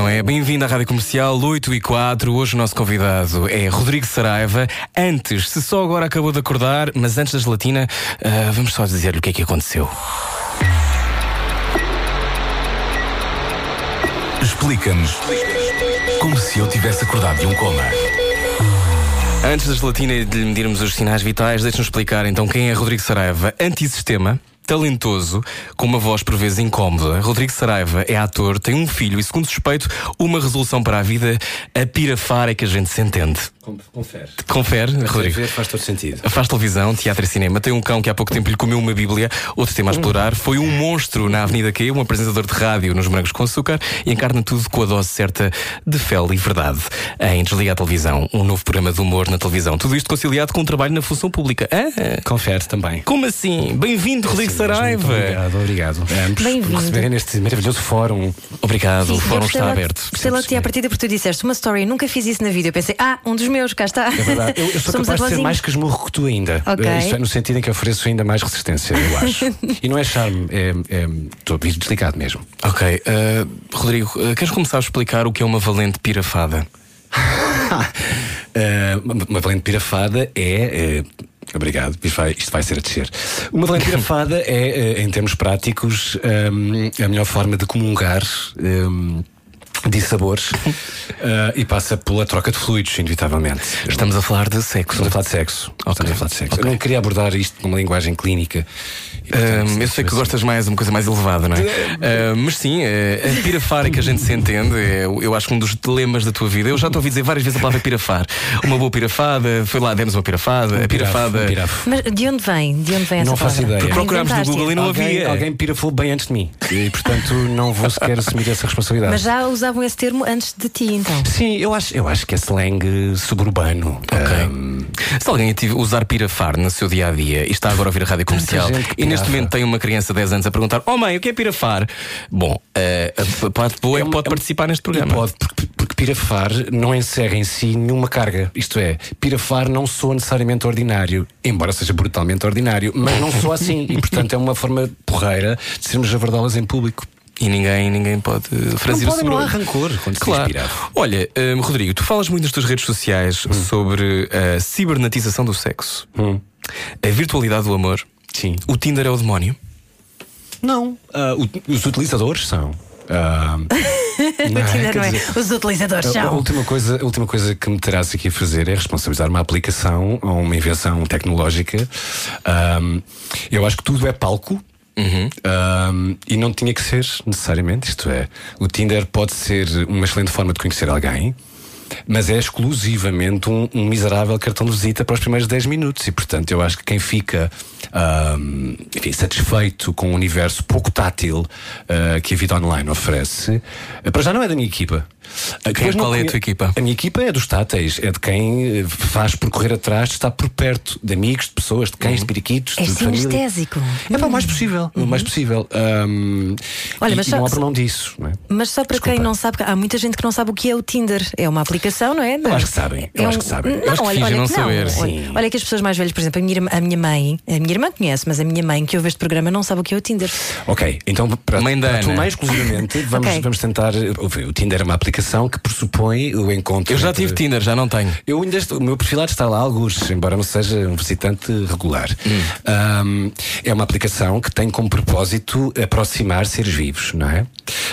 Não é? Bem-vindo à Rádio Comercial 8 e 4. Hoje o nosso convidado é Rodrigo Saraiva. Antes, se só agora acabou de acordar, mas antes da gelatina, ah, vamos só dizer-lhe o que é que aconteceu. Explica-nos como se eu tivesse acordado de um coma. Antes da gelatina e de lhe medirmos os sinais vitais, deixe-nos explicar então quem é Rodrigo Saraiva. Antissistema. Talentoso, com uma voz por vezes incómoda. Rodrigo Saraiva é ator, tem um filho e, segundo suspeito, uma resolução para a vida, a pirafar é que a gente se entende. Confere. Confere, Rodrigo? Ver faz todo sentido. Faz televisão, teatro e cinema. Tem um cão que há pouco tempo lhe comeu uma bíblia. Outro tema a explorar. Foi um monstro na Avenida Q, um apresentador de rádio nos Morangos com Açúcar e encarna tudo com a dose certa de fel e verdade. Em Desliga a Televisão, um novo programa de humor na televisão. Tudo isto conciliado com um trabalho na função pública. Ah, Confere também. como assim? Bem-vindo, Rodrigo mas Saraiva. Muito obrigado, obrigado. a Ambos por Bem-vindo. me receberem neste maravilhoso fórum. Obrigado, o Eu fórum está aberto. Gostei logo de ti à partida porque tu disseste uma story, nunca fiz isso na vida. Eu pensei, ah, um dos meus, cá está. É verdade. Eu, eu sou Somos capaz de ser mais casmurro que tu ainda. Ok. Eh, Isto é no sentido em que ofereço ainda mais resistência, eu acho. e não é charme, é. é- Estou desligado mesmo. Ok, ah, Rodrigo, ah, queres começar a explicar o que é uma valente pirafada? Uma, uma valente pirafada é. Obrigado, isto vai, isto vai ser a descer. Uma valente pirafada é, eh, em termos práticos, eh, a melhor forma de comungar eh, de sabores eh, e passa pela troca de fluidos, inevitavelmente. Estamos a falar de sexo. Estamos a falar de sexo. Ok. Estamos a falar de sexo. Ok. Eu não queria abordar isto com uma linguagem clínica. Portanto, eu sei se que gostas mais de uma coisa mais elevada, não é? Ahm, mas sim, eh, a pirafar é que a gente se entende. É, eu acho que um dos dilemas da tua vida. Eu já te ouvi dizer várias vezes a palavra pirafar. Uma boa pirafada, foi lá, demos uma pirafada. a pirafada. Um pirafo. Mas de onde vem? De onde vem essa Não faço palavra? ideia. Procurámos no? Google e não alguém, havia. Alguém pirafou bem antes de mim. E, portanto, não vou sequer assumir essa responsabilidade. Mas já usavam esse termo antes de ti, então. Sim, eu acho, eu acho que é slang suburbano. Ahm, Se alguém usar pirafar no seu dia a dia e está agora a ouvir a rádio comercial e neste momento tem uma criança de 10 anos a perguntar: Oh mãe, o que é pirafar? Bom, eh, a parte boa é que uma- pode participar neste programa. pode, porque, porque pirafar não encerra em si nenhuma carga. Isto é, pirafar não soa necessariamente ordinário, embora seja brutalmente ordinário, mas não soa assim. E, portanto, é uma forma porreira de sermos javardolas em público. E ninguém, ninguém pode fazer pode, não há rancor quando se pirafo. Olha, hum, Rodrigo, tu falas muito nas tuas redes sociais Hum. sobre a cibernetização do sexo, a virtualidade do amor. Sim. O Tinder é o demónio. Não. Ah, o- os utilizadores são. Ah, não é? Não é? dizer, Os utilizadores A, a são. última coisa, a última coisa que me terás aqui a fazer é responsabilizar uma aplicação ou uma invenção tecnológica. Ahm, eu acho que tudo é palco. Ahm, e não tinha que ser necessariamente, isto é, o Tinder pode ser uma excelente forma de conhecer alguém, mas é exclusivamente um, um miserável cartão de visita para os primeiros 10 minutos. E portanto, eu acho que quem fica ahm, enfim, satisfeito com o universo pouco tátil ah, que a vida online oferece, ah, para já não é da minha equipa. Ah, depois não qual é a tua equipa? A minha equipa é dos táteis, é de quem faz por correr atrás, de estar por perto de amigos, de pessoas, de cães, de periquitos, É de família. sinestésico. É para o mais possível, o mais possível. Ahm, Olha, e, mas e só- não abra mão disso, não é? Mas só para Desculpa. quem não sabe, há muita gente que não sabe o que é o Tinder. É uma aplicação, não é? Eu acho que sabem, eu É acho um- que sabem. Não, Eu acho que olha, olha não que saber, Olha, sim. olha que as pessoas mais velhas, por exemplo, a minha, irmã- a minha mãe, a minha irmã conhece, mas a minha mãe que ouve este programa não sabe o que é o Tinder. Ok, então para, Mãe da para tu mais exclusivamente vamos, Ok. vamos tentar. O Tinder é uma aplicação que pressupõe o encontro. Eu já entre- tive Tinder, já não tenho. Eu ainda estou, o meu perfil estar lá alguns, embora não seja um visitante regular. Ahm, é uma aplicação que tem como propósito aproximar seres vivos, não é?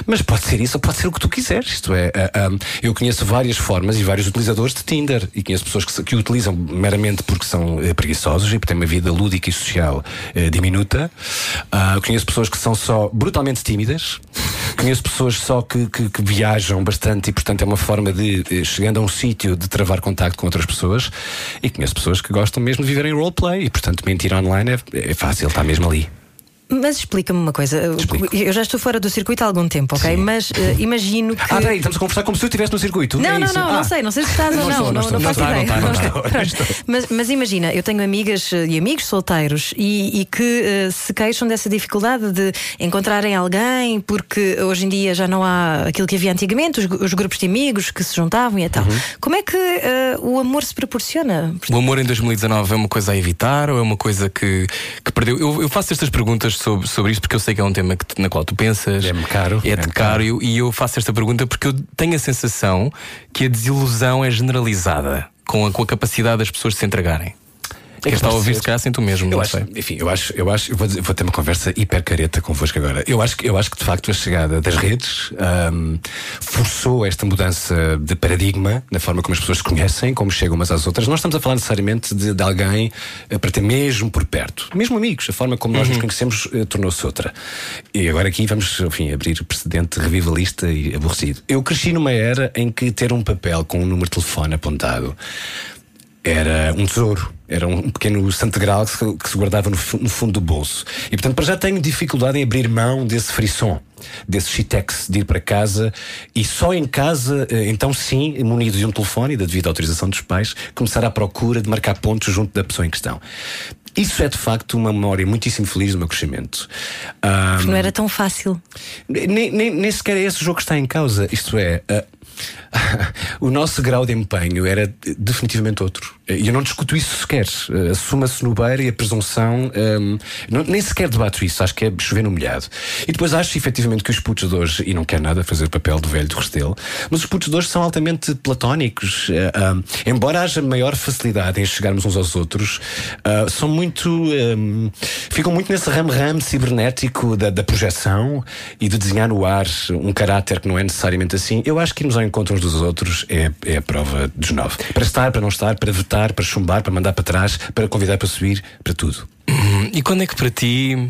Mas pode ser isso ou pode ser o que tu quiseres. Isto é, ah, ahm, eu conheço várias formas e vários utilizadores de Tinder e conheço pessoas que, que o utilizam meramente porque são eh, preguiçosos e porque têm uma vida lúdica e social eh, diminuta. Eu conheço pessoas que são só brutalmente tímidas. Conheço pessoas só que, que- que viajam bastante e, portanto, é uma forma de, eh, chegando a um sítio, de travar contacto com outras pessoas. E conheço pessoas que gostam mesmo de viver em roleplay e, portanto, mentir online é, é fácil, está mesmo ali. Mas explica-me uma coisa. Explico. Eu já estou fora do circuito há algum tempo, ok? Sim. Mas eh, imagino que. Ah, peraí, estamos a conversar como se eu estivesse no circuito. Não, é não, não, Ah. não sei, não sei se estás ou Não não, estou, não, não estou. faço Não ideia. não não. Mas, mas imagina, eu tenho amigas eh, e amigos solteiros e, e que eh, se queixam dessa dificuldade de encontrarem alguém, porque hoje em dia já não há aquilo que havia antigamente, os, os grupos de amigos que se juntavam e tal. Uhum. Como é que eh, o amor se proporciona? O amor em 2019 é uma coisa a evitar ou é uma coisa que, que perdeu? Eu, eu faço estas perguntas sobre, sobre isto porque eu sei que é um tema que na qual tu pensas. É-me caro, É-te é-me caro. E eu faço esta pergunta porque eu tenho a sensação que a desilusão é generalizada com a, com a capacidade das pessoas de se entregarem. Quem está a ouvir, se calhar, sente o mesmo. Eu não acho, sei. enfim, eu acho, eu acho, eu vou, dizer- vou ter uma conversa hiper careta convosco agora. Eu acho, que- eu acho que de facto a chegada das redes ahm, forçou esta mudança de paradigma na forma como as pessoas se conhecem, como chegam umas às outras. Não estamos a falar necessariamente de, de alguém eh, para ter mesmo por perto, mesmo amigos. A forma como nós nos conhecemos eh, tornou-se outra. E agora aqui vamos, enfim, abrir o precedente revivalista e aborrecido. Eu cresci numa era em que ter um papel com um número de telefone apontado era um tesouro. Era um pequeno santo grau que se, guardava no, fu- no fundo do bolso. E portanto, para já tenho dificuldade em abrir mão desse frisson, desse shitex de ir para casa e só em casa, eh, então sim, munido de um telefone e da devida autorização dos pais, começar à procura de marcar pontos junto da pessoa em questão. Isso é de facto uma memória muitíssimo feliz do meu crescimento. Porque não era tão fácil. nem, nem, nem sequer é esse o jogo que está em causa. Isto é, ah, o nosso grau de empenho era definitivamente outro. E eu não discuto isso sequer. Ah, Assumo a senobeira e a presunção. ahm, não- nem sequer debato isso. Acho que é chover no molhado. E depois acho efetivamente que os putos de hoje, e não quero nada fazer papel do velho do Restelo, mas os putos de hoje são altamente platónicos. Ah, ahm, embora haja maior facilidade em chegarmos uns aos outros, ah, são muito. ahm, ficam muito nesse ramo-ramo cibernético da, da projeção e de desenhar no ar um caráter que não é necessariamente assim. Eu acho que irmos ao encontro dos outros é, é a prova dos nove. Para estar, para não estar, para vetar, para chumbar, para mandar para trás, para convidar para subir, para tudo. Hum, E quando é que para ti.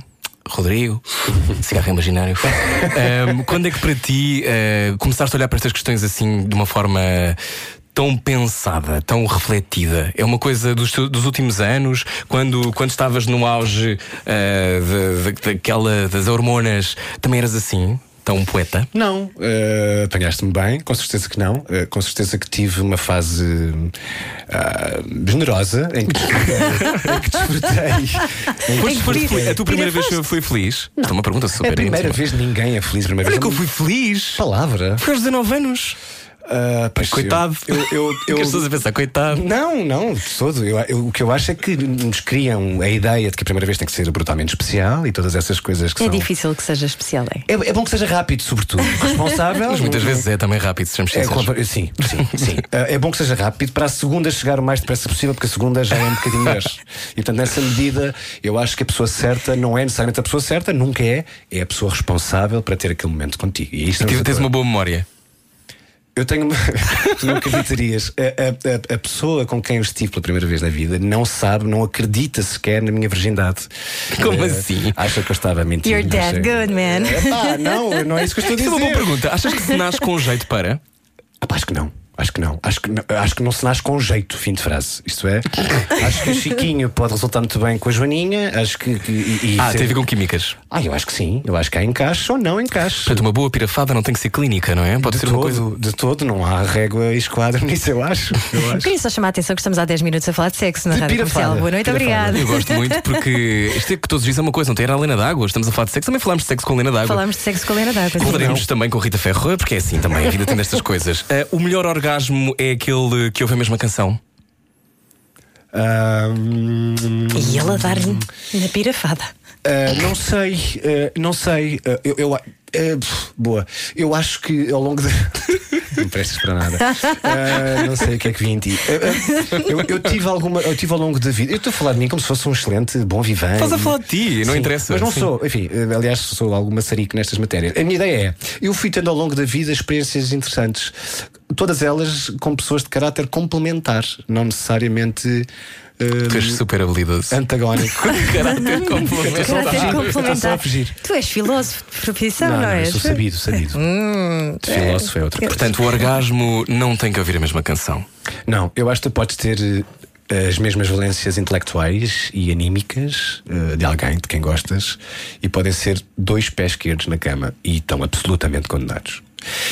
Rodrigo, cigarro imaginário. Ahm, quando é que para ti ah, começaste a olhar para estas questões assim de uma forma tão pensada, tão refletida? É uma coisa dos, dos últimos anos, quando, quando estavas no auge ah, de- de- daquela, das hormonas, também eras assim? Tão poeta? Não, eh, apanhaste-me bem, com certeza que não. Eh, com certeza que tive uma fase ah, generosa em que, em que desfrutei. Que feliz? a tua primeira vez foi feliz? Isto é uma pergunta É super a primeira íntima. vez ninguém é feliz. Primeira Olha vez que eu fui feliz! Palavra. Foi aos 19 anos. Pois, Coitado. Eu, eu, eu, pessoas a pensar? Coitado. Não, não, de todo. Eu, eu- o que eu acho é que nos criam a ideia de que a primeira vez tem que ser brutalmente especial e todas essas coisas que É são. difícil que seja especial, é? É, é bom que seja rápido, sobretudo. Responsável. Mas muitas vezes é também rápido, sejamos É, sinceros. sim, sim, sim. Ah, é bom que seja rápido para a segunda chegar o mais depressa possível, porque a segunda já é um bocadinho melhor. E portanto, nessa medida, eu acho que a pessoa certa não é necessariamente a pessoa certa, nunca é, é a pessoa responsável para ter aquele momento contigo. E isto Tens, tens uma boa memória. Eu tenho. tu não acreditarias. A, a- a- a pessoa com quem eu estive pela primeira vez na vida não sabe, não acredita sequer na minha virgindade. Como Eh, assim? Acha que eu estava a mentir. You're acha- good, man. Epá, não, não é isso que eu estou a Isso é dizer. uma boa pergunta. Achas que se nasce com jeito para? Acho que não. Acho que não. Acho que não, acho que não se nasce com jeito, fim de frase. Isto é, acho que o Chiquinho pode resultar muito bem com a Joaninha. Acho que. e, e Ah, ser- tem a ver com químicas. Ah, eu acho que sim. Eu acho que há encaixe ou não encaixe. Portanto, uma boa pirafada não tem que ser clínica, não é? Pode de ser todo, uma coisa. de todo, não há régua e esquadro nisso, eu acho. Eu acho. Queria só chamar a atenção que estamos há 10 minutos a falar de sexo na De Rádio pirafada. Comercial. Boa noite, Pirafada. obrigada. Eu gosto muito porque isto é que todos dizem uma coisa, não tem era a Lena d'Água. Estamos a falar de sexo, também falámos de sexo com a Lena d'Água. Falámos de sexo com a Lena d'Água. Falaremos também com Rita Ferro, porque é assim também, a vida tem destas coisas. Ah, o melhor orgasmo é aquele que ouve a mesma canção. Hum, E ele a dar-lhe na pirafada. ah, não sei, ah, não sei. Ah, eu, eu- boa. Eu acho que ao longo de. não prestes para nada. Ah, não sei o que é que vi em ti. Ah, ah, eu, eu tive alguma. Eu tive ao longo da vida. Eu estou a falar de mim como se fosse um excelente bom vivante. Estás a falar de ti, não Sim, interessa. Mas não Sim. sou, enfim, eh, aliás, sou algum maçarico nestas matérias. A minha ideia é: eu fui tendo ao longo da vida experiências interessantes, todas elas com pessoas de caráter complementar, não necessariamente. Eh, Tu és super habilidoso. antagónico. Caráter complementar. A fugir. Tu és filósofo de profissão, não, não, eu és? sou sabido, sabido. De filósofo é outra coisa. Portanto, o orgasmo não tem que ouvir a mesma canção. Não, eu acho que tu podes ter. as mesmas valências intelectuais e anímicas eh, de alguém de quem gostas e podem ser dois pés esquerdos na cama e estão absolutamente condenados.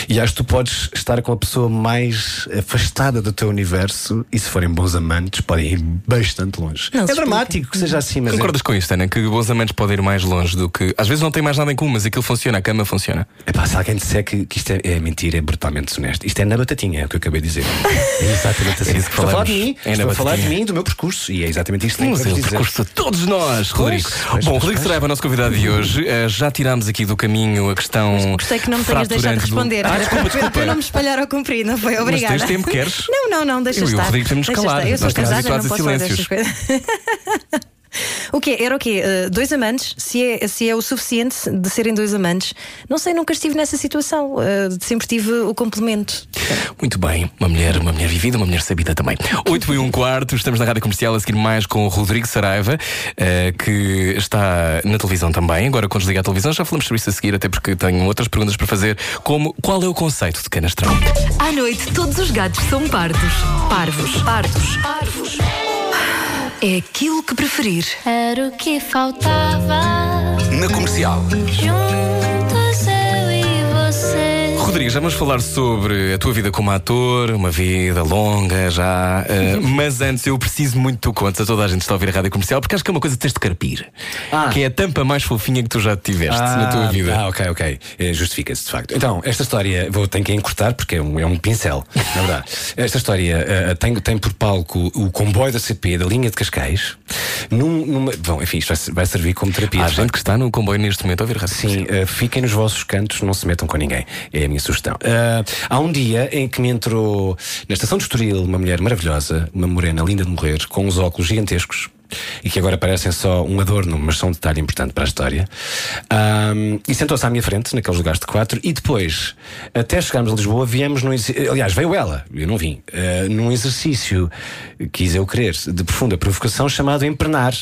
E acho que tu podes estar com a pessoa mais afastada do teu universo e se forem bons amantes podem ir bastante longe. Não é dramático que seja assim, mas é- Concordas com isto, Ana? Que bons amantes podem ir mais longe do que. Às vezes não tem mais nada em comum, mas aquilo funciona, a cama funciona. é, epá, se alguém disser que, que isto é, é mentira, é brutalmente desonesto. Isto é na batatinha, é o que eu acabei de dizer. É exatamente assim. É isso que Estou a falar de falamos. mim, É estou a falar de mim, do meu percurso e é exatamente isto que Mas é o dizer. percurso de todos nós, Rodrigo. pois, Bom, pois, Rodrigo pois. Saraiva, nosso convidado de hoje. Eh, já tirámos aqui do caminho a questão. Gostei que não me tenhas deixado fraturante do- responder. Ah, desculpa, Para- Para não me desculpa. espalhar ao comprido, não foi? Obrigada. tens tempo, queres? Não, não, não, deixa Eu e o estar. Rodrigo temos estar. Eu sou Nós não habituados a silêncios. O quê? Era o quê? Uh, dois amantes? Se é, se é o suficiente de serem dois amantes? Não sei, nunca estive nessa situação. Uh, sempre tive o complemento. Muito bem, uma mulher, uma mulher vivida, uma mulher sabida também. 8 e um quarto, estamos na rádio comercial a seguir mais com o Rodrigo Saraiva, eh, que está na televisão também. Agora, quando desligar a televisão, já falamos sobre isso a seguir, até porque tenho outras perguntas para fazer, como qual é o conceito de canastrão? À noite, todos os gatos são pardos. Parvos. Pardos. Parvos. É aquilo que preferir. Era o que faltava. Na comercial. Juntos. Rodrigo, já vamos falar sobre a tua vida como ator, uma vida longa já, eh, mas antes eu preciso muito que tu contes a toda a gente que está a ouvir a rádio comercial, porque acho que é uma coisa que tens de carpir, Ah. que é a tampa mais fofinha que tu já tiveste na tua vida. Ah, ok, ok. Eh, Justifica-se, de facto. Então, esta história vou tenho que encurtar porque é um, é um pincel, na verdade. Esta história eh, tem, tem por palco o comboio da CP da linha de Cascais. Num, numa, bom, enfim, isto vai, vai servir como terapia. Há gente que está no comboio neste momento a ouvir a rádio Sim, comercial. eh, fiquem nos vossos cantos, não se metam com ninguém. É a minha sugestão. Eh, há um dia em que me entrou na estação de Estoril uma mulher maravilhosa, uma morena linda de morrer, com uns óculos gigantescos. E que agora parecem só um adorno, mas são um detalhe importante para a história. Ahm, e sentou-se à minha frente, naqueles lugares de quatro, e depois, até chegarmos a Lisboa, viemos num. Aliás, veio ela, eu não vim, eh, num exercício, quis eu crer, de profunda provocação chamado empernar.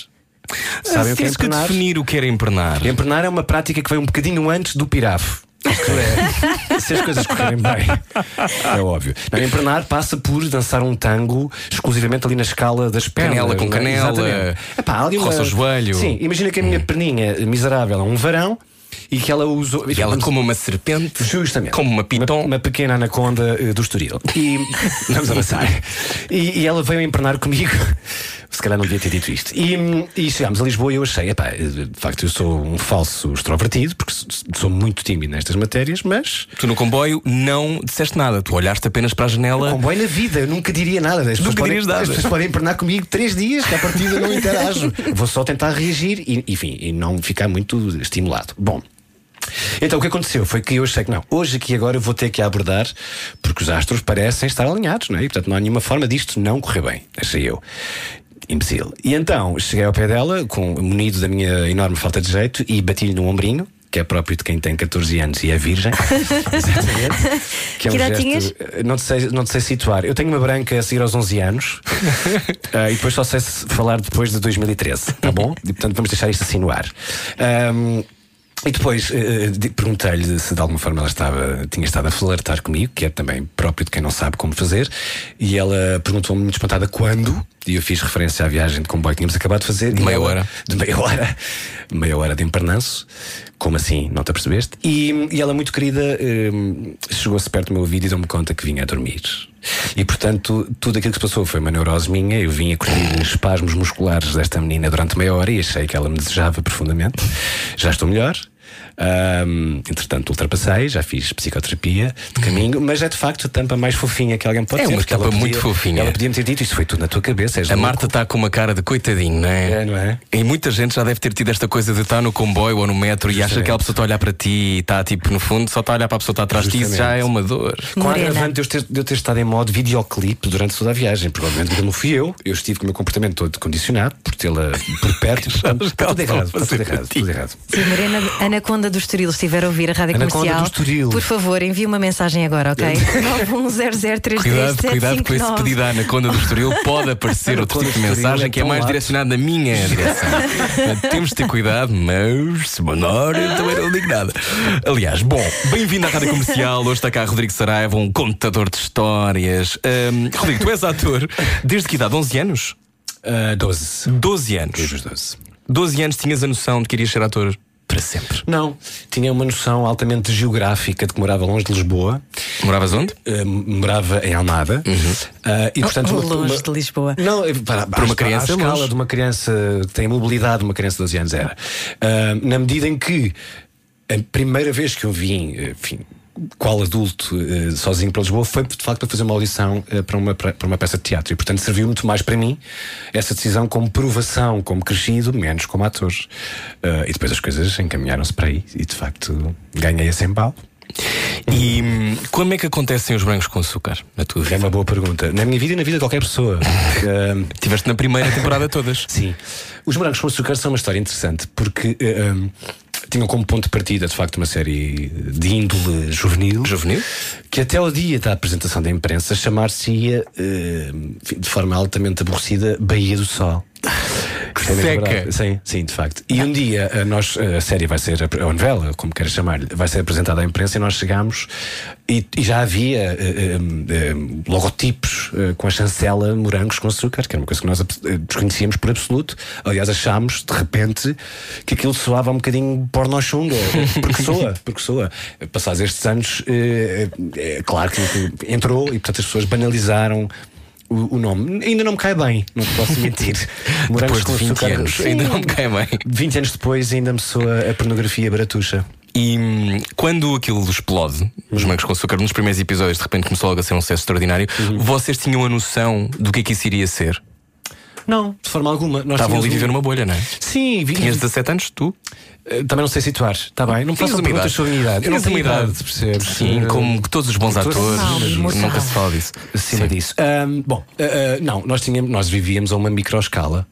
Sabem o que é que definir o que era empernar. Empernar é uma prática que vem um bocadinho antes do pirafo. É, se as coisas correrem bem, é óbvio. Não, empernar passa por dançar um tango exclusivamente ali na escala das pernas. Canela com é? canela. Epá, ali uma- roça o joelho. Sim, imagina que a minha perninha miserável é um varão e que ela usou. E ela como uma serpente, Justamente. como uma piton. Uma, uma pequena anaconda eh, do Estoril. E vamos avançar. E, e ela veio empernar comigo. Se calhar não devia ter dito isto. E, e chegámos a Lisboa e eu achei, epá, eh, de facto, eu sou um falso extrovertido, porque sou muito tímido nestas matérias, mas. Tu no comboio não disseste nada, tu olhaste apenas para a janela. Comboio na vida, eu nunca diria nada. As Nunca podem, dirias nada. as pessoas podem empernar comigo três dias, que à partida não interajo. Vou só tentar reagir e, enfim, e não ficar muito estimulado. Bom. Então o que aconteceu foi que eu achei que não, hoje aqui agora eu vou ter que abordar porque os astros parecem estar alinhados, não é? E portanto não há nenhuma forma disto não correr bem, achei eu. Imbecil. E então cheguei ao pé dela, com, munido da minha enorme falta de jeito, e bati-lhe no ombrinho, que é próprio de quem tem 14 anos e é virgem. Exatamente. Que idade tinhas? eh, Não te, sei, não te sei situar. Eu tenho uma branca a seguir aos 11 anos Ah, e depois só sei se falar depois de 2013, tá bom? E portanto vamos deixar isto assim no ar. Ahm, e depois de- perguntei-lhe se de alguma forma ela estava, tinha estado a flertar comigo, que é também próprio de quem não sabe como fazer, e ela perguntou-me muito espantada quando, e eu fiz referência à viagem de comboio que tínhamos acabado de fazer. De meia ela- hora. De meia hora. Meia hora de empernanço. Como assim? Não te apercebeste? E, e ela, muito querida, hum, chegou-se perto do meu ouvido e deu-me conta que vinha a dormir. E portanto, tudo aquilo que se passou foi uma neurose minha. Eu vim a curtir espasmos musculares desta menina durante meia hora e achei que ela me desejava profundamente. Já estou melhor. Hum, entretanto, ultrapassei, já fiz psicoterapia de caminho, mas é de facto a tampa mais fofinha que alguém pode É ter. uma porque ela tampa muito podia- fofinha. Ela podia-me ter dito isso, foi tudo na tua cabeça. és A louco." Marta está com uma cara de coitadinho, não é? É, não é? E muita gente já deve ter tido esta coisa de estar no comboio ou no metro e acha Justamente. que aquela pessoa está a olhar para ti e está tipo no fundo, só está a olhar para a pessoa que está atrás de ti, isso já Justamente. é uma dor. Com a Morena. agravante de eu, ter, de eu ter estado em modo videoclipe durante toda a viagem. Provavelmente porque não fui eu. Eu estive com o meu comportamento todo condicionado por tê-la por perto. Portanto, está tudo errado. a Está tudo errado. Tudo errado. A Morena Anaconda do Estoril estiver a ouvir a rádio Anaconda comercial, do Estoril. por favor, envie uma mensagem agora, ok? 910033759. Cuidado, cuidado com esse pedido à Anaconda do Estoril. Pode aparecer outro tipo de mensagem é que é tão mais lato. direcionado na minha direção. Temos de ter cuidado, mas se mandar, eu também não digo nada. Aliás, bom, bem-vindo à Rádio Comercial. Hoje está cá Rodrigo Saraiva, um contador de histórias. Ahm, Rodrigo, tu és ator desde que idade? 11 anos? Ah, 12. 12 anos. Desde os 12. 12 anos tinhas a noção de que irias ser ator para sempre. Não, tinha uma noção altamente geográfica de que morava longe de Lisboa, Moravas onde? eh, morava em Almada ah, e portanto uma- longe uma- de Lisboa. Não, eh, para, Para uma criança à é escala longe. de uma criança que tem a mobilidade de uma criança de 12 anos era. Ah, na medida em que a primeira vez que eu vim, enfim, qual adulto eh, sozinho para Lisboa foi de facto a fazer uma audição eh, para, uma, para uma peça de teatro e portanto serviu muito mais para mim essa decisão como provação, como crescido, menos como ator. Ah, e depois as coisas encaminharam-se para aí e de facto ganhei esse embalo. E hum, como é que acontecem os brancos com açúcar na tua É vida? uma boa pergunta. Na minha vida e na vida de qualquer pessoa. Ah, Tiveste na primeira temporada todas. Sim. Os Morangos com Açúcar são uma história interessante porque eh, um, tinham como ponto de partida, de facto, uma série de índole juvenil. Juvenil? Que até ao dia da apresentação da imprensa chamar-se-ia, eh, de forma altamente aborrecida, Baía do Sol. É seca. verdade. Sim, sim, de facto. E um dia a, nós, a série vai ser, a novela, como queres chamar-lhe, vai ser apresentada à imprensa e nós chegámos e, e já havia eh, eh, eh, logotipos eh, com a chancela morangos com açúcar, que era uma coisa que nós eh, desconhecíamos por absoluto. Aliás, achámos de repente que aquilo soava um bocadinho porno-chunga, porque soa, porque soa. Passados estes anos, eh, eh, é claro que entrou e portanto as pessoas banalizaram. O, o nome ainda não me cai bem, não te posso mentir. Morangos Depois de 20 açúcar, anos, sim. ainda não me cai bem. 20 anos depois ainda me soa a pornografia baratuxa. E hum, quando aquilo explode, os Brancos com Açúcar, nos primeiros episódios, de repente começou logo a ser um sucesso extraordinário, vocês tinham a noção do que é que isso iria ser? Não, de forma alguma. Estavam ali a viver um- numa bolha, não é? Sim, vi... Tinhas 17 anos, tu? Eh, Também não sei situar, está bem? Não me uma perguntas sobre a minha idade. Eu não tenho uma idade. idade, percebes? Sim, Eh, como todos os bons atores, nunca se fala disso. acima disso. Bom, ah, não, nós, tínhamos, nós vivíamos a uma microescala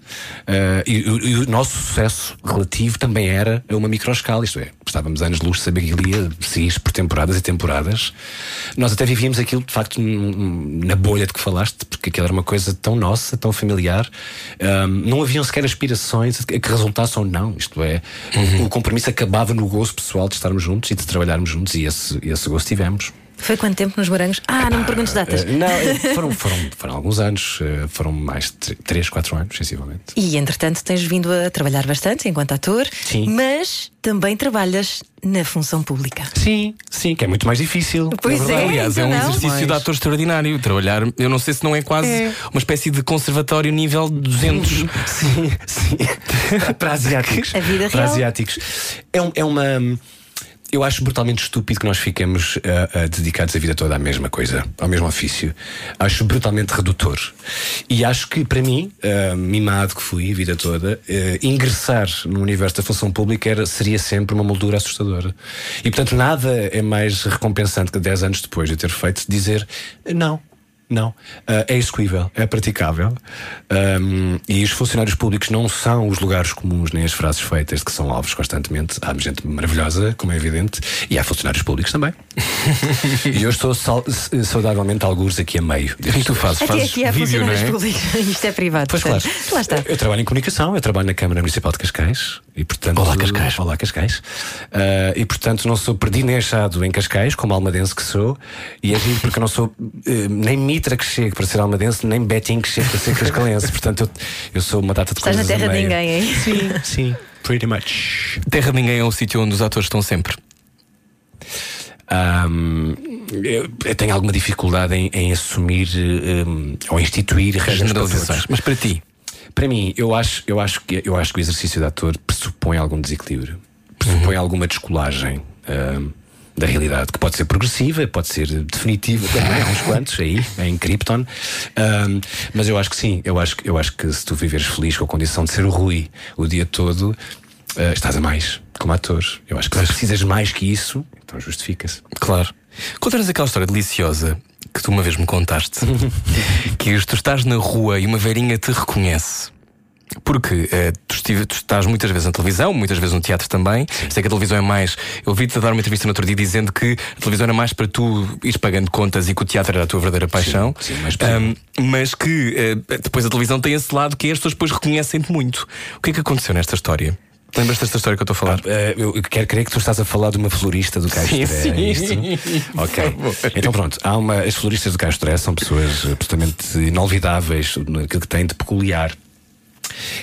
e, o- e o nosso sucesso relativo também era a uma microescala, isto é, estávamos anos de luz de saber que ia seguir por temporadas e temporadas. Nós até vivíamos aquilo, de facto, na bolha de que falaste, porque aquilo era uma coisa tão nossa, tão familiar. Não haviam sequer aspirações que resultasse ou não, isto é, o compromisso acabava no gozo pessoal de estarmos juntos e de trabalharmos juntos, e esse, esse gozo tivemos. Foi quanto tempo nos morangos? Ah, não me perguntes datas. Eh, não, eh, foram, foram, foram alguns anos, eh, foram mais de 3, 4 anos, sensivelmente. E entretanto tens vindo a trabalhar bastante enquanto ator, Sim. mas também trabalhas na função pública. Sim, sim, que é muito mais difícil. Pois verdade. é. Aliás, é um não? exercício Mais. de ator extraordinário. Trabalhar, eu não sei se não é quase uma espécie de conservatório nível 200. Sim, sim. Para, para asiáticos. A vida Para real. asiáticos. É, um- é uma. Eu acho brutalmente estúpido que nós fiquemos ah, ah, dedicados a vida toda à mesma coisa, ao mesmo ofício. Acho brutalmente redutor. E acho que, para mim, ah, mimado que fui a vida toda, ingressar no universo da função pública era, seria sempre uma moldura assustadora. E, portanto, nada é mais recompensante que 10 anos depois de ter feito dizer não. Não, Ah, é execuível, é praticável. Ahm, e os funcionários públicos não são os lugares comuns nem as frases feitas de que são alvos constantemente. Há gente maravilhosa, como é evidente, e há funcionários públicos também. e eu estou sal- saudavelmente algures aqui a meio. O que é que tu fazes? Fazes aqui há vídeo, não funcionários é? públicos. Isto é privado. Pois claro. Lá está. Eu trabalho em comunicação, eu trabalho na Câmara Municipal de Cascais e portanto. Olá, Cascais. Olá Cascais. Ah, e portanto não sou perdido nem achado em Cascais, como almadense que sou, e é giro porque eu não sou eh, nem mitra que chegue para ser almadense, nem betinho que chegue para ser cascalense. portanto eu, eu sou uma data de Estás na coisas a terra de ninguém, hein? Sim, sim, pretty much. Terra de Ninguém é o sítio onde os atores estão sempre. Ahm, eu, eu tenho alguma dificuldade em, em assumir eh, ou instituir Generalizações. Mas para ti, Para mim, eu acho, eu, acho que, eu acho que o exercício de ator pressupõe algum desequilíbrio, pressupõe alguma descolagem ahm, da realidade, que pode ser progressiva, pode ser definitiva também, há uns quantos aí, em Krypton. Ahm, mas eu acho que sim, eu acho, que- eu acho que se tu viveres feliz com a condição de ser o Rui o dia todo, ah, estás a mais como ator. Eu acho que se precisas mais que isso, então justifica-se. claro. Conta-nos aquela história deliciosa que tu uma vez me contaste. que tu estás na rua e uma velhinha te reconhece. Porque eh, tu, estive- tu estás muitas vezes na televisão, muitas vezes no teatro também. Sei que a televisão é mais. Eu ouvi-te dar uma entrevista no outro dia dizendo que a televisão era mais para tu ires pagando contas e que o teatro era a tua verdadeira paixão. sim, mais possível. Ahm, mas que eh, depois a televisão tem esse lado que as pessoas depois reconhecem-te muito. O que é que aconteceu nesta história? Lembras desta história que eu estou a falar? Eh, eu quero crer que tu estás a falar de uma florista do Castro. Sim, é sim. isto? Ok. Então pronto, há uma, as floristas do Castro são pessoas absolutamente inolvidáveis naquilo que têm de peculiar.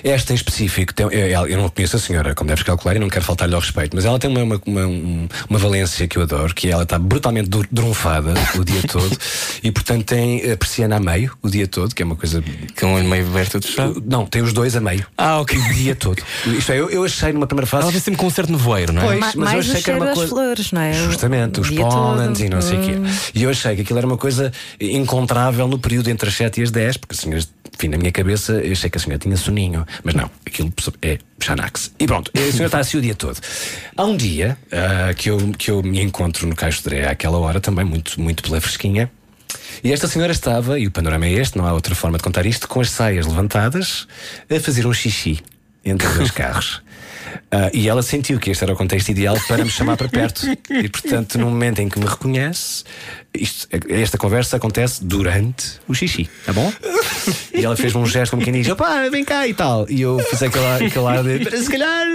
Esta em específico, tem, é- é- eu não conheço a senhora, como deves calcular, e não quero faltar-lhe ao respeito, mas ela tem uma, uma, uma, um- uma valência que eu adoro, que ela está brutalmente drunfada o dia todo e, portanto, tem a persiana a meio o dia todo, que é uma coisa. Com um olho meio aberto outro fechado. Não, tem os dois a meio. Ah, ok. O dia todo. Isto é, eu, eu achei numa primeira fase. Ela vem sempre com um certo nevoeiro, não é? Pois, Ma- mas eu mais o achei que era uma coisa. flores, não é? Justamente, O os pólenes e não sei o quê. Hum. E eu achei que aquilo era uma coisa encontrável no período entre as 7 e as 10, porque a senhora, enfim, na minha cabeça, eu achei que a senhora tinha soninho. Mas não, aquilo é Xanax. E pronto, a senhora está assim o dia todo. Há um dia ah, que, eu, que eu me encontro no Caixo de Dré, àquela hora também, muito, muito pela fresquinha. E esta senhora estava, e o panorama é este, não há outra forma de contar isto, com as saias levantadas, a fazer um xixi entre dois carros. Ah, e ela sentiu que este era o contexto ideal para me chamar para perto. E portanto, no momento em que me reconhece, isto- esta conversa acontece durante o xixi, tá bom? E ela fez um gesto como quem diz: opá, vem cá e tal. E eu fiz aquele, aquele ar de: se calhar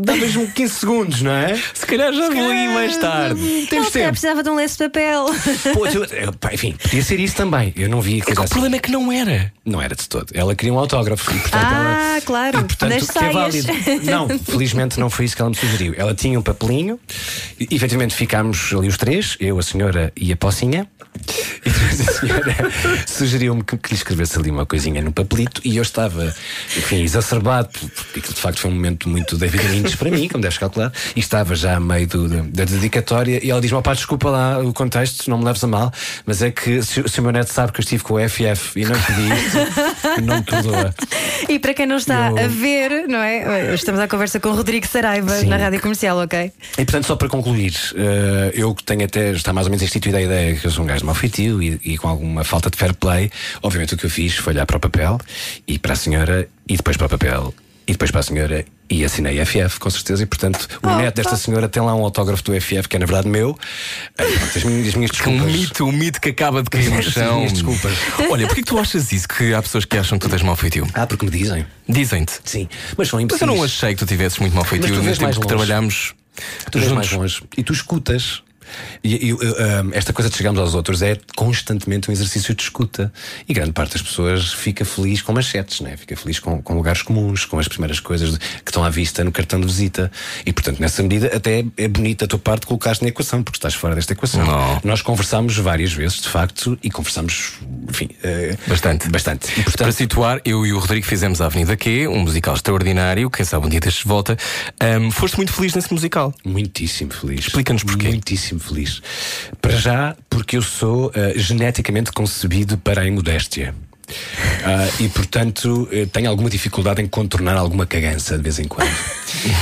dá-me uns 15 segundos, não é? Se calhar já vou aí mais tarde. Temos Ela se calhar tempo. precisava de um lenço de papel. Pois, eu- eu- pá, enfim, podia ser isso também. Eu não vi É o assim. problema é que não era. Não era de todo. Ela queria um autógrafo. E, portanto, Ah, ela... claro, E, portanto, nas que é válido. Não, felizmente não foi isso que ela me sugeriu. Ela tinha um papelinho, e, efetivamente ficámos ali os três, eu, a senhora e a Pocinha. E depois a senhora sugeriu-me que, que lhe escrevesse ali uma coisinha no papelito e eu estava, enfim, exacerbado, porque aquilo de facto foi um momento muito David Lynch para mim, como deves calcular, e estava já a meio do- da, dedicatória. E ela diz-me: pá, desculpa lá o contexto, não me leves a mal, mas é que se, se o meu neto sabe que eu estive com o FF e não pedi isso, não me perdoa. E para quem não está Eu- a ver, não é? Estamos à conversa com o Rodrigo Saraiva Sim. na rádio comercial, ok? E portanto, só para concluir, eh, eu que tenho até, está mais ou menos instituída a ideia que eu sou um gajo de mau feitio e, e com alguma falta de fair play, obviamente o que eu fiz foi olhar para o papel e para a senhora e depois para o papel e depois para a senhora e assinei FF, com certeza, e portanto o neto desta senhora tem lá um autógrafo do FF que é na verdade meu. As, minhas, as minhas Um desculpas. mito, um mito que acaba de cair no chão. Minhas desculpas. Olha, porquê que tu achas isso? Que há pessoas que acham que tu tens mau feitio? Ah, porque me dizem. Dizem-te. Sim, mas são Mas imbecis. eu não achei que tu tivesses muito mau feitio no tempo que longe. trabalhámos Tu juntos. mais longe e tu escutas. E, e, uh, um, esta coisa de chegarmos aos outros é constantemente um exercício de escuta. E grande parte das pessoas fica feliz com manchetes, né? fica feliz com, com lugares comuns, com as primeiras coisas que estão à vista no cartão de visita. E portanto, nessa medida, até é, bonita a tua parte colocar-te na equação, porque estás fora desta equação. Não. Nós conversámos várias vezes, de facto, e conversámos, enfim, uh, Bastante. Bastante. E Para portanto, situar, eu e o Rodrigo fizemos a Avenida Q, um musical extraordinário, quem sabe um dia destes volta. Ahm, foste muito feliz nesse musical. Muitíssimo feliz. Explica-nos porquê. Muitíssimo feliz. Para já, porque eu sou ah, geneticamente concebido para a imodéstia. Ah, e portanto eh, tenho alguma dificuldade em contornar alguma cagança de vez em quando.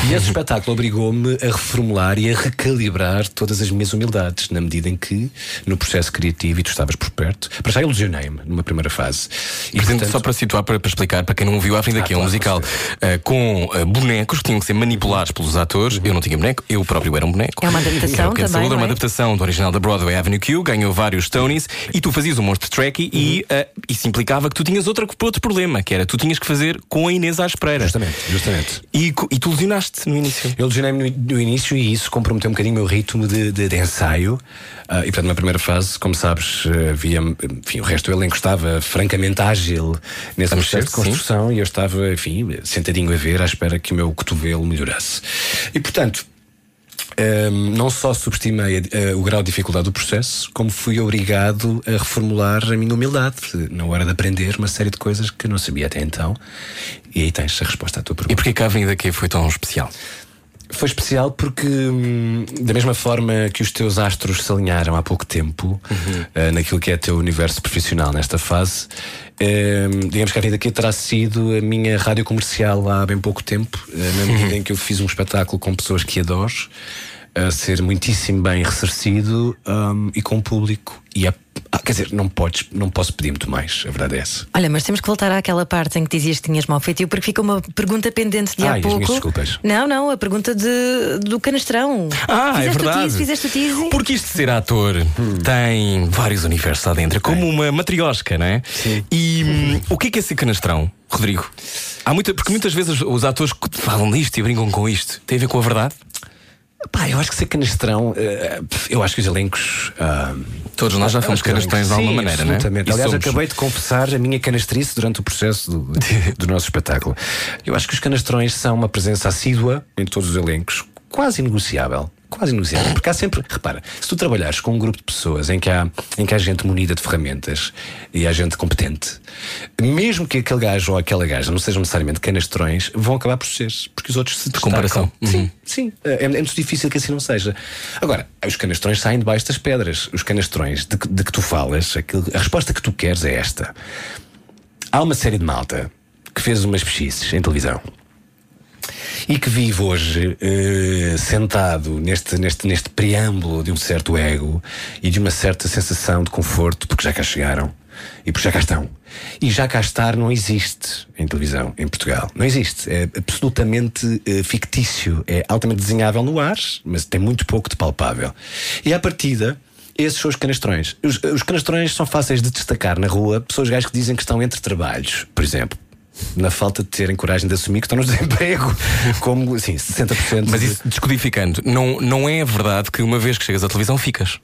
e esse espetáculo obrigou-me a reformular e a recalibrar todas as minhas humildades, na medida em que, no processo criativo, e tu estavas por perto, para já ilusionei-me numa primeira fase. E, Portanto, portanto, só para situar, para, para explicar, para quem não viu a Avenida Ah, Q, é um claro, musical com ah, com ah, bonecos que tinham que ser manipulados pelos atores. Eu não tinha boneco, eu próprio era um boneco. É uma adaptação um pequeno também, saúde, não uma é? adaptação do original da Broadway Avenue Q, ganhou vários Tonys e tu fazias o monstro Tracky e Uhum. ah, isso implicava que tu tinhas outra, outro problema, que era tu tinhas que fazer com a Inês à espera. Justamente, justamente. E, e tu lesionaste no início. Eu lesionei-me no, no início e isso comprometeu um bocadinho o meu ritmo de, de- de ensaio. Ah, e portanto, na primeira fase, como sabes, havia. Enfim, o resto do elenco estava francamente ágil nesse processo de construção e eu estava, enfim, sentadinho a ver à espera que o meu cotovelo melhorasse. E portanto. Ehm, não só subestimei a- o grau de dificuldade do processo, como fui obrigado a reformular a minha humildade na hora de aprender uma série de coisas que não sabia até então. E aí tens a resposta à tua pergunta. E porquê que a Avenida Q foi tão especial? Foi especial porque, hum, da mesma forma que os teus astros se alinharam há pouco tempo, eh, naquilo que é teu universo profissional nesta fase, hum, digamos que a vida aqui terá sido a minha rádio comercial há bem pouco tempo, eh, na medida em que eu fiz um espetáculo com pessoas que adoro, a ser muitíssimo bem ressarcido hum, e com um público. E é- ah, quer dizer, não, podes, não posso pedir muito mais, a verdade é essa. Olha, mas temos que voltar àquela parte em que dizias que tinhas mau feitio, porque fica uma pergunta pendente de Ai, há pouco. minhas desculpas. Não, não, a pergunta de, do canastrão. Ah, fizeste é verdade. O tease, fizeste o tease? Porque isto de ser ator tem vários universos lá dentro, é como uma matriosca, não é? Sim. E hum, o que é que é ser canastrão, Rodrigo? Há muita, porque muitas vezes os atores que falam nisto e brincam com isto tem a ver com a verdade? Pá, eu acho que ser canastrão, eh, eu acho que os elencos. ah, Todos nós já fomos canastrões de alguma maneira, não é? absolutamente. E Aliás, somos. acabei de confessar a minha canastrice durante o processo do, do nosso espetáculo. Eu acho que os canastrões são uma presença assídua em todos os elencos, quase inegociável. Quase inegociável. Porque há sempre. Repara, se tu trabalhares com um grupo de pessoas em que há, em que há gente munida de ferramentas e há gente competente, mesmo que aquele gajo ou aquela gaja não sejam necessariamente canastrões, vão acabar por ser. Porque os outros se destacam. comparação. Uhum. Sim, sim. É, é muito difícil que assim não seja. Agora, os canastrões saem debaixo das pedras. Os canastrões de, que- de que tu falas, aquilo- a resposta que tu queres é esta. Há uma série de malta que fez umas pesquisas em televisão e que vive hoje eh, sentado neste, neste, neste preâmbulo de um certo ego e de uma certa sensação de conforto, porque já cá chegaram e porque já cá estão. E já cá estar não existe em televisão em Portugal. Não existe. É absolutamente eh, fictício. É altamente desenhável no ar, mas tem muito pouco de palpável. E à partida. Esses são os canastrões. Os, os canastrões são fáceis de destacar na rua. Pessoas gajos que dizem que estão entre trabalhos, por exemplo. Na falta de terem coragem de assumir que estão no desemprego, como assim, 60%. Mas isso, descodificando, não, não é verdade que uma vez que chegas à televisão ficas.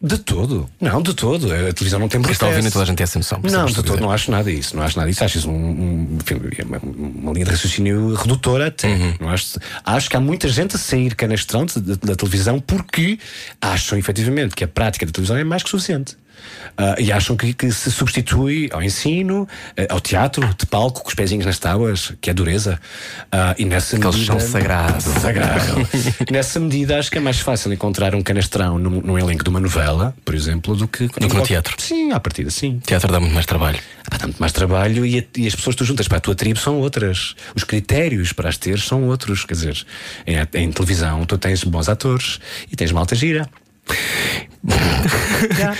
De todo. Não, de todo. A televisão não tem Porque está processo. ouvindo toda a gente essa noção. Não, de todo, não acho nada disso. Não acho nada disso. Acho isso um, um- enfim, é uma, linha de raciocínio redutora até. Uhum. Não acho, acho que há muita gente a sair canastrão da televisão porque acham efetivamente que a prática da televisão é mais que suficiente. Ah, e acham que, que se substitui ao ensino, eh, ao teatro, de palco, com os pezinhos nas tábuas, que é dureza. Ah, e nessa Aqueles medida. são sagrados. Sagrado. Nessa medida, acho que é mais fácil encontrar um canastrão num, num elenco de uma novela, por exemplo, do que, que no teatro. Sim, à partida, sim. Teatro dá muito mais trabalho. Ah, dá muito mais trabalho e, a- e as pessoas que tu juntas para a tua tribo são outras. Os critérios para as ter são outros. Quer dizer, em, em televisão tu tens bons atores e tens malta gira.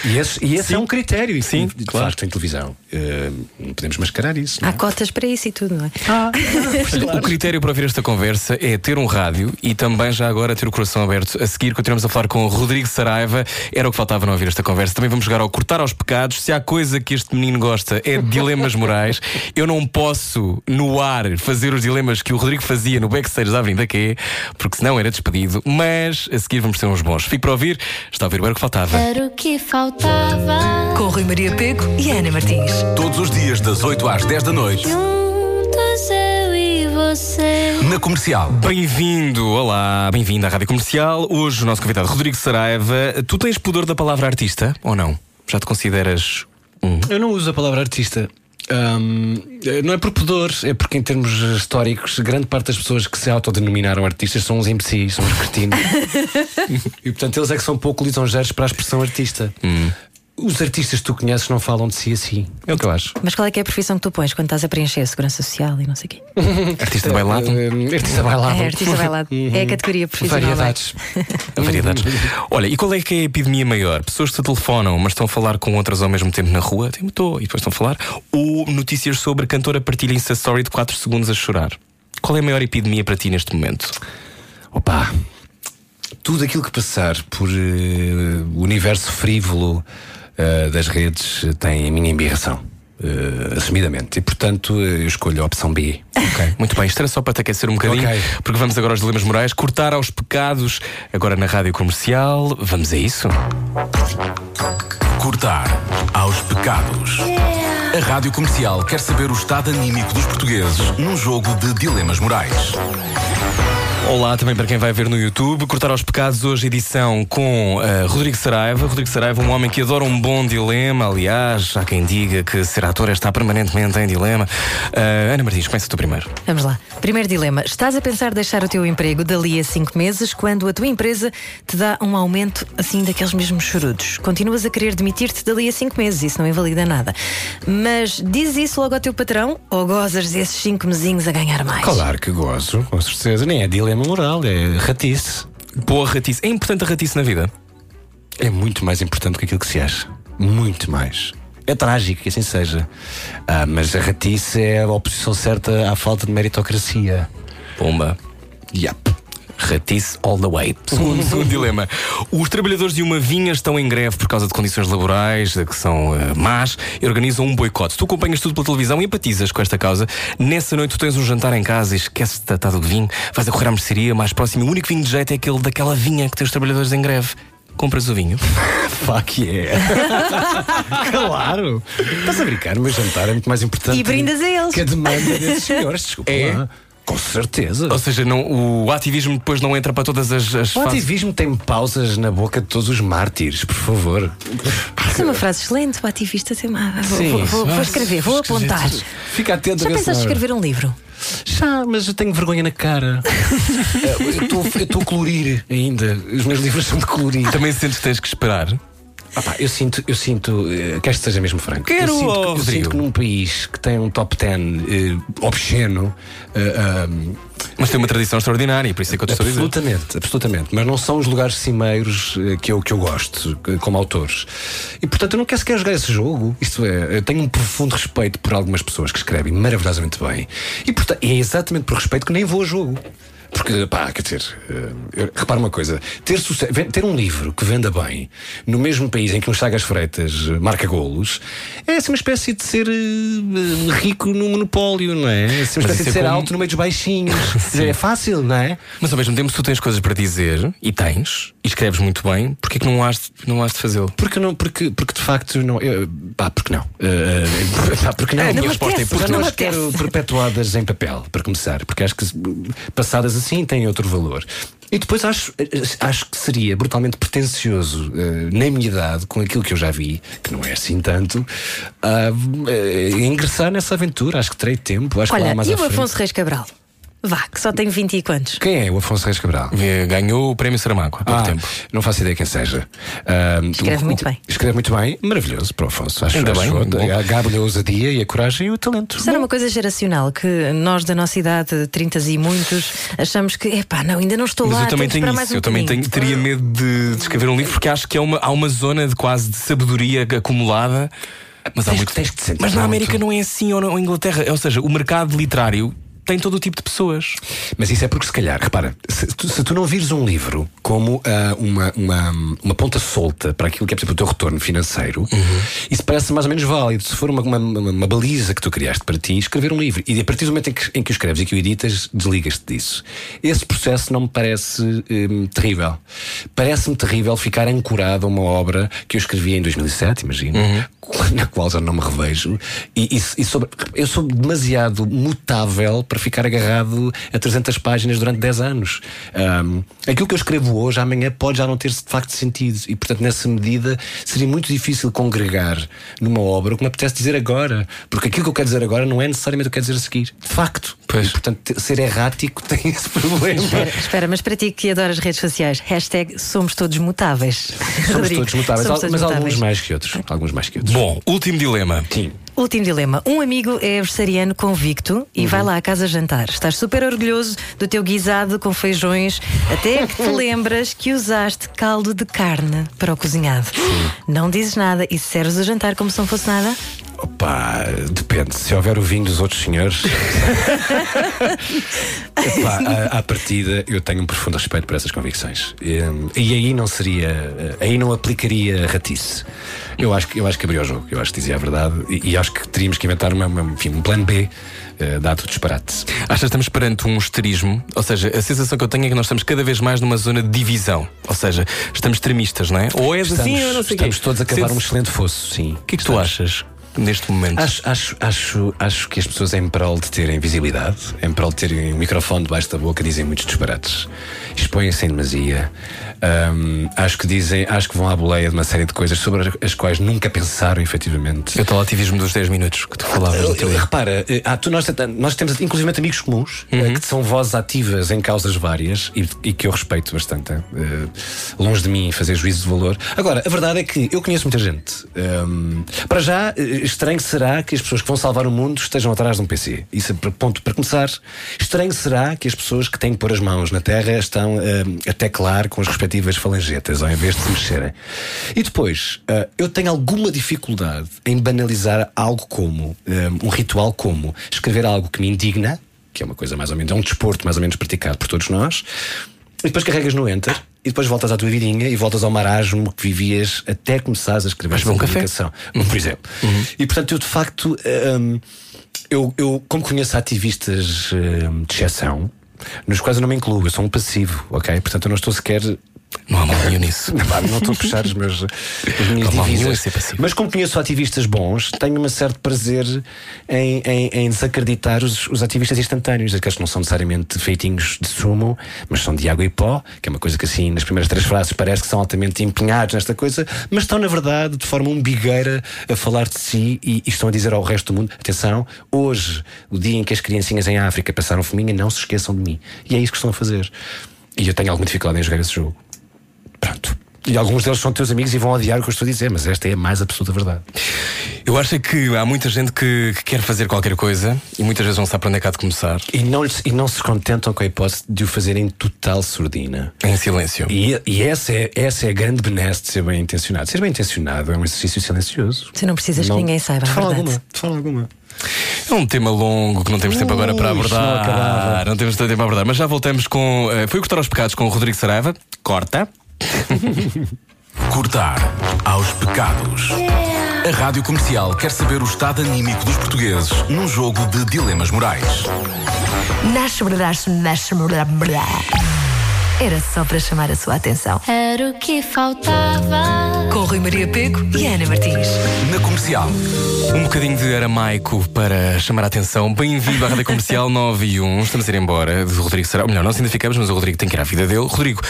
E esse, e esse é um critério. Sim, de claro. facto, em televisão. eh, não podemos mascarar isso. não Há é? cotas para isso e tudo, não é? O critério para ouvir esta conversa é ter um rádio e também já agora ter o coração aberto. A seguir continuamos a falar com o Rodrigo Saraiva. Era o que faltava não ouvir esta conversa. Também vamos jogar ao cortar aos pecados. Se há coisa que este menino gosta é de dilemas morais. Eu não posso no ar fazer os dilemas que o Rodrigo fazia no backstage da Avenida Q, porque senão era despedido. Mas a seguir vamos ter uns bons. Fique para ouvir. Está a ouvir o que faltava. Era o que faltava. Com Rui Maria Pego e Ana Martins. Todos os dias, das 8 às 10 da noite, Juntos eu e você. na comercial. Bem-vindo, olá, bem-vindo à Rádio Comercial. Hoje o nosso convidado Rodrigo Saraiva. Tu tens pudor da palavra artista ou não? Já te consideras um? Eu não uso a palavra artista. Ahm, não é por pudor, é porque em termos históricos, grande parte das pessoas que se autodenominaram artistas são uns imbecis, são uns cretinos. e portanto eles é que são pouco lisonjeiros para a expressão artista. Os artistas que tu conheces não falam de si assim. É o que eu acho. Mas qual é que é a profissão que tu pões quando estás a preencher a segurança social e não sei o quê? Artista bailado? Ahm, artista bailado. É artista bailado. É a categoria profissional. Variedades. Variedades. Olha, e qual é que é a epidemia maior? Pessoas que te telefonam, mas estão a falar com outras ao mesmo tempo na rua? Tipo, estou, e depois estão a falar. Ou notícias sobre a cantora partilha Insta Story de 4 segundos a chorar? Qual é a maior epidemia para ti neste momento? Opa, tudo aquilo que passar por o universo frívolo eh, das redes tem a minha embirração. eh, assumidamente. E portanto eh, eu escolho a opção B. Ok, muito bem. Isto era só para te aquecer um bocadinho, Ok. porque vamos agora aos dilemas morais, cortar aos pecados, agora na rádio comercial. Vamos a isso? Cortar aos pecados. A Rádio Comercial quer saber o estado anímico dos portugueses num jogo de dilemas morais. Olá também para quem vai ver no YouTube. Cortar aos pecados hoje, edição com eh, Rodrigo Saraiva. Rodrigo Saraiva, um homem que adora um bom dilema. Aliás, há quem diga que ser ator é estar permanentemente em dilema. Eh, Ana Martins, começa tu primeiro. Vamos lá. Primeiro dilema. Estás a pensar deixar o teu emprego dali a cinco meses quando a tua empresa te dá um aumento assim daqueles mesmos chorudos. Continuas a querer demitir-te dali a cinco meses, isso não invalida nada. Mas diz isso logo ao teu patrão ou gozas esses cinco mesinhos a ganhar mais? Claro que gosto, com certeza. Nem é dilema moral, é ratice. Boa ratice. É importante a ratice na vida. É muito mais importante do que aquilo que se acha. Muito mais. É trágico que assim seja. Ah, mas a ratice é a oposição certa à falta de meritocracia. Pomba. Yep. Ratice all the way. Segundo, segundo dilema. Os trabalhadores de uma vinha estão em greve por causa de condições laborais que são eh, más e organizam um boicote. Tu acompanhas tudo pela televisão e empatizas com esta causa. Nessa noite tu tens um jantar em casa e esqueces de tratar do vinho, vais a correr à mercearia mais próximo. O único vinho de jeito é aquele daquela vinha que tem os trabalhadores em greve. Compras o vinho. Fuck yeah. claro. Estás a brincar, o meu jantar é muito mais importante. E brindas a eles. Que a demanda desses senhores, desculpa. É? lá. Com certeza. Ou seja, não, o ativismo depois não entra para todas as, as O fases. ativismo tem pausas na boca de todos os mártires, por favor. Isso é uma frase excelente. O ativista tem uma. Vou, Sim. vou, vou, vou escrever, vou Esquisito. apontar. Fica atento Já a pensaste escrever um livro? Já, mas eu tenho vergonha na cara. Eu estou- eu estou a colorir ainda. Os meus livros são de colorir. Também sentes que tens que esperar. Ah pá, eu sinto, eu sinto, eh, queres que seja mesmo franco. Quero, eu sinto, que- eu sinto que num país que tem um top 10 eh, obsceno, eh, ahm, Mas tem uma tradição extraordinária, por isso é que eu estou a dizer. absolutamente, absolutamente, mas não são os lugares cimeiros que eu, que eu gosto, como autores. E portanto eu não quero sequer jogar esse jogo. Isto é, eu tenho um profundo respeito por algumas pessoas que escrevem maravilhosamente bem. E portanto, é exatamente por respeito que nem vou a jogo. Porque, pá, quer dizer, eu- repara uma coisa: ter, sucesso, ter um livro que venda bem no mesmo país em que um Chagas Freitas eh, marca golos é assim uma espécie de ser eh, rico no monopólio, não é? É assim uma espécie de é ser como- alto no meio dos baixinhos. é fácil, não é? Mas ao mesmo tempo, se tu tens coisas para dizer, e tens, e escreves muito bem, porquê é que não has, de- não has de fazê-lo? Porque não, porque, porque de facto não. Eu, pá, porque não? Eh, pá, porque não? É, a minha Não resposta é porque não não as quero perpetuadas em papel, para começar, porque acho que passadas assim têm outro valor. E depois acho, acho que seria brutalmente pretencioso, eh, na minha idade, com aquilo que eu já vi, que não é assim tanto, ah, eh, ingressar nessa aventura. Acho que terei tempo. Acho que Olha, lá mais e o. Afonso Reis Cabral? Vá, que só tem 20 e quantos? Quem é o Afonso Reis Cabral? Ganhou o prémio Saramago há pouco Ah, tempo. não faço ideia quem seja. Ah, Escreve muito bem. Escreve muito bem, maravilhoso para o Afonso. Acho, Ainda acho bem, bom. a ousadia e a coragem e o talento. Isso era uma coisa geracional que nós da nossa idade, 30 e muitos, achamos que, epá, não, ainda não estou Mas lá. eu também tenho tenho isso. um eu também tenho- teria medo de, de escrever um livro porque acho que é uma, há uma zona de quase de sabedoria acumulada. Mas há muito tens de Mas na. América não é assim ou na Inglaterra. Ou seja, o mercado literário tem todo o tipo de pessoas. Mas isso é porque, se calhar, repara, se tu, se tu não vires um livro como ah, uma, uma, uma ponta solta para aquilo que é, por exemplo, o teu retorno financeiro, isso parece mais ou menos válido. Se for uma, uma, uma- baliza que tu criaste para ti, escrever um livro. E a partir do momento em que, em que o escreves e que o editas, desligas-te disso. Esse processo não me parece hum, terrível. Parece-me terrível ficar ancorado a uma obra que eu escrevi em 2007, imagino, na qual já não me revejo. E, e- e sobre- eu sou demasiado mutável para ficar agarrado a 300 páginas durante 10 anos. Ahm, aquilo que eu escrevo hoje, amanhã pode já não ter de facto sentido. E, portanto, nessa medida, seria muito difícil congregar numa obra o que me apetece dizer agora. Porque aquilo que eu quero dizer agora não é necessariamente o que eu quero dizer a seguir. De facto. Pois. E, portanto, ser errático tem esse problema. Espera, espera, mas para ti que adoras redes sociais, hashtag somos todos mutáveis. Somos Rodrigo, todos mutáveis, somos todos mas alguns mutáveis. mais que outros. Alguns mais que outros. Bom, último dilema. Sim. Último dilema. Um amigo é vegetariano convicto e vai lá à casa jantar. Estás super orgulhoso do teu guisado com feijões, até que te lembras que usaste caldo de carne para o cozinhado. Não dizes nada e serves o jantar como se não fosse nada? Opa, depende. Se houver o vinho dos outros senhores. Epá, à, à partida, eu tenho um profundo respeito por essas convicções. E, e aí não seria. Aí não aplicaria ratice. Eu acho, que- eu acho que abriu o jogo. Eu acho que dizia a verdade. E, e acho que teríamos que inventar uma, uma- enfim, um plano B, dado o disparate. Achas que estamos perante um esterismo? Ou seja, a sensação que eu tenho é que nós estamos cada vez mais numa zona de divisão. Ou seja, estamos extremistas, não é? Ou és Estamos, assim ou não sei o quê. estamos todos a cavar Sentes- um excelente fosso, sim. O que é que tu achas neste momento? Acho, acho, acho, acho que as pessoas, em prol de terem visibilidade, em prol de terem um microfone debaixo da boca, dizem muitos disparates. Expõem-se em demasia. Ahm, acho que dizem, acho que vão à boleia de uma série de coisas sobre as quais nunca pensaram, efetivamente. Eu estou ao ativismo dos 10 minutos que tu falavas Eu- livro. repara, eh, há, tu, nós, nós temos inclusive amigos comuns eh, que são vozes ativas em causas várias e, e que eu respeito bastante. eh, longe de mim fazer juízo de valor. Agora, a verdade é que eu conheço muita gente. Ehm, para já, eh, estranho será que as pessoas que vão salvar o mundo estejam atrás de um PC. Isso é ponto para começar. Estranho será que as pessoas que têm que pôr as mãos na terra estão ehm, a teclar com as respectivas falangetas ao invés de se mexerem. E depois, eh, eu tenho alguma dificuldade em banalizar algo como ehm, um ritual como escrever algo que me indigna, que é uma coisa mais ou menos, é um desporto mais ou menos praticado por todos nós. E depois carregas no Enter e depois voltas à tua vidinha e voltas ao marasmo que vivias até começares a escrever beber um café? publicação. Por exemplo. E portanto, eu de facto, hum, eu, eu, como conheço ativistas hum, de exceção, nos quais eu não me incluo, eu sou um passivo, ok? Portanto, eu não estou sequer Não há mal nenhum nisso. Não estou a puxar os meus, as minhas Não nenhum divisas. ser passivo. Mas como conheço ativistas bons, tenho um certo prazer em, em, em desacreditar os, os ativistas instantâneos, aqueles que não são necessariamente feitinhos de sumo, mas são de água e pó, que é uma coisa que assim, nas primeiras três frases, parece que são altamente empenhados nesta coisa, mas estão, na verdade, de forma umbigueira a falar de si e, e estão a dizer ao resto do mundo: atenção, hoje, o dia em que as criancinhas em África passaram fominha, não se esqueçam de mim. E é isso que estão a fazer. E eu tenho alguma dificuldade em jogar esse jogo. Pronto. E alguns deles são teus amigos e vão odiar o que eu estou a dizer, mas esta é a mais absoluta verdade. Eu acho é que há muita gente que, que quer fazer qualquer coisa e muitas vezes não sabe para onde é que há de começar. E não, e não se contentam com a hipótese de o fazer em total sordina. Em silêncio. E, e essa, é, essa é a grande benesse de ser bem intencionado. Ser bem intencionado é um exercício silencioso. Tu não precisas que ninguém saiba, De a forma verdade. alguma. De forma alguma. É um tema longo que não temos tempo agora para não abordar. acabava. Não, temos tempo para abordar. Mas já voltamos com. eh, foi o Cortar aos Pecados com o Rodrigo Saraiva. Corta. Cortar aos pecados. A Rádio Comercial quer saber o estado anímico dos portugueses num jogo de dilemas morais. Era só para chamar a sua atenção. Era o que faltava. Com Rui Maria Peco e Ana Martins. Na Comercial, Um bocadinho de aramaico para chamar a atenção. Bem-vindo à Rádio Comercial 9 e 1. Estamos a ir embora de Rodrigo Saraiva. Melhor, não se identificamos, mas o Rodrigo tem que ir à vida dele. Rodrigo,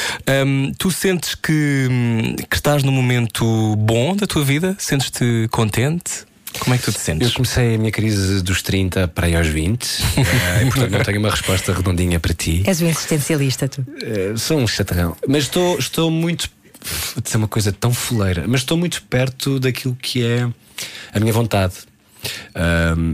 hum, tu sentes que, hum, que estás num momento bom da tua vida? Sentes-te contente? Como é que tu te Eu sentes? comecei a minha crise dos 30 para aí aos 20, eh, e portanto não tenho uma resposta redondinha para ti. És o existencialista, tu. Eh, sou um chatarrão. Mas estou, estou muito. Vou dizer uma coisa tão foleira, mas estou muito perto daquilo que é a minha vontade.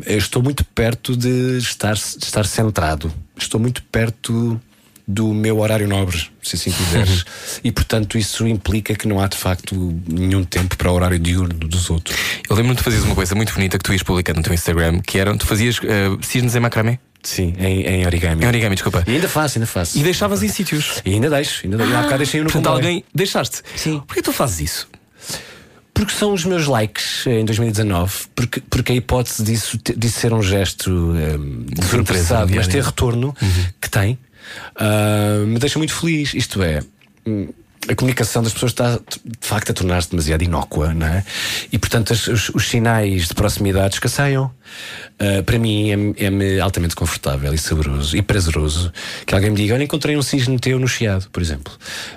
Eu estou muito perto de estar, de estar centrado. Estou muito perto do meu horário nobre, se assim quiseres. e portanto isso implica que não há de facto nenhum tempo para o horário diurno dos outros. Eu lembro-me de fazeres uma coisa muito bonita que tu ias publicar no teu Instagram, que era, tu fazias uh, cisnes em macramé. Sim, em, em origami. Em origami, desculpa. E ainda faço, ainda faço. E deixavas em sítios. E ainda deixo, ainda deixo. Há bocado deixei no Portanto, comboio. alguém deixaste. Sim. Porquê tu fazes isso? Porque são os meus likes eh, em 2019, porque, porque a hipótese disso, disso ser um gesto um, desinteressado, mas ter retorno que tem, ah, me deixa muito feliz. Isto é. A comunicação das pessoas está de facto a tornar-se demasiado inócua, não é? E portanto as- os, os sinais de proximidade escasseiam. Ah, para mim é- é-me altamente confortável e saboroso e prazeroso que alguém me diga: Olha, encontrei um cisne teu no chiado, por exemplo.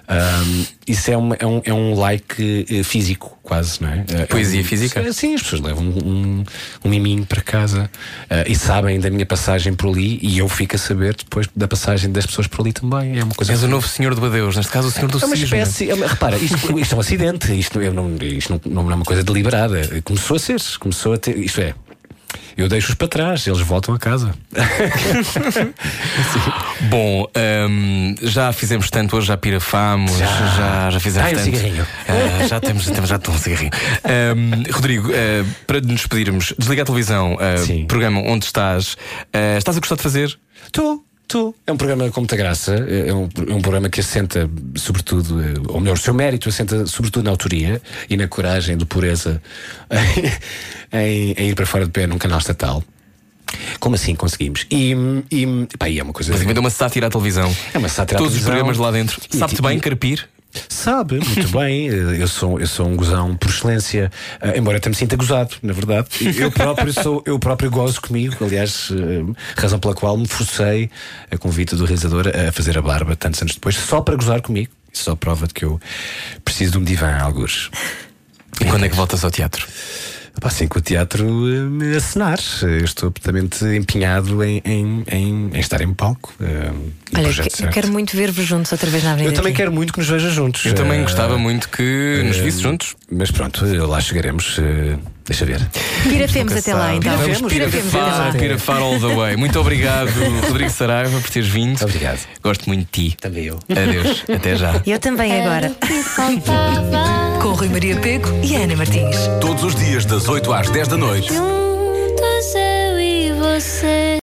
Ah, isso é, uma- é um, é um like eh, físico, quase, não é? É Poesia um- física? Sim, as pessoas levam um, um, miminho para casa ah, e sabem da minha passagem por ali e eu fico a saber depois da passagem das pessoas por ali também. É uma coisa. És o novo senhor de Badeus, neste caso o senhor do É uma cisne. espécie. é uma- repara, isto, isto é um acidente. Isto, eu não, isto não, não é uma coisa deliberada. Começou a ser. Começou a ter. Isto é. Eu deixo-os para trás, eles voltam a casa. Bom, hum, já fizemos tanto hoje, já pirafamos, já, já, fizemos Ai, um tanto. cigarrinho. Ah, já temos, temos já um cigarrinho. Hum, Rodrigo, ah, para nos despedirmos, desliga a televisão, Sim. programa onde estás. Estás a gostar de fazer? Estou, estou. É um programa com muita graça. É um, é um programa que assenta, sobretudo, eh, ou melhor, o seu mérito assenta sobretudo na autoria e na coragem de pureza em, em ir para fora de pé num canal estatal. Como assim conseguimos? E, e, pá, e é uma coisa. Basicamente é uma sátira à televisão. É uma sátira à Todos os televisão. programas lá dentro. Sabe-te e- bem, carpir? Sabe, muito bem. Eu sou, eu sou um gozão por excelência. eh, embora até me sinta gozado, na verdade. Eu próprio sou, eu próprio gozo comigo. Aliás, eh, razão pela qual me forcei, a convite do realizador, a fazer a barba tantos anos depois, só para gozar comigo. Isso só prova de que eu preciso de um divã, alguns. E quando é que voltas ao teatro? Assim que o teatro eh, me acenar. Eu estou absolutamente empenhado em, em, em, em estar em palco. no Olha, que- quero muito ver-vos juntos outra vez na Avenida. Eu também Q. quero muito que nos veja juntos. Eu também Eh, gostava muito que nos visse juntos. Mas pronto, lá chegaremos. Deixa ver. Pirafemos até lá, então. Pirafemos, Pirafemos até lá. Pirafar, pirafar all the way. Muito obrigado, Rodrigo Saraiva, por teres vindo. Obrigado. Gosto muito de ti. Também eu. Adeus. Até já. Eu também agora. Com Rui Maria Peco e Ana Martins. todos os dias das 8 às 10 da noite. Juntos eu e você.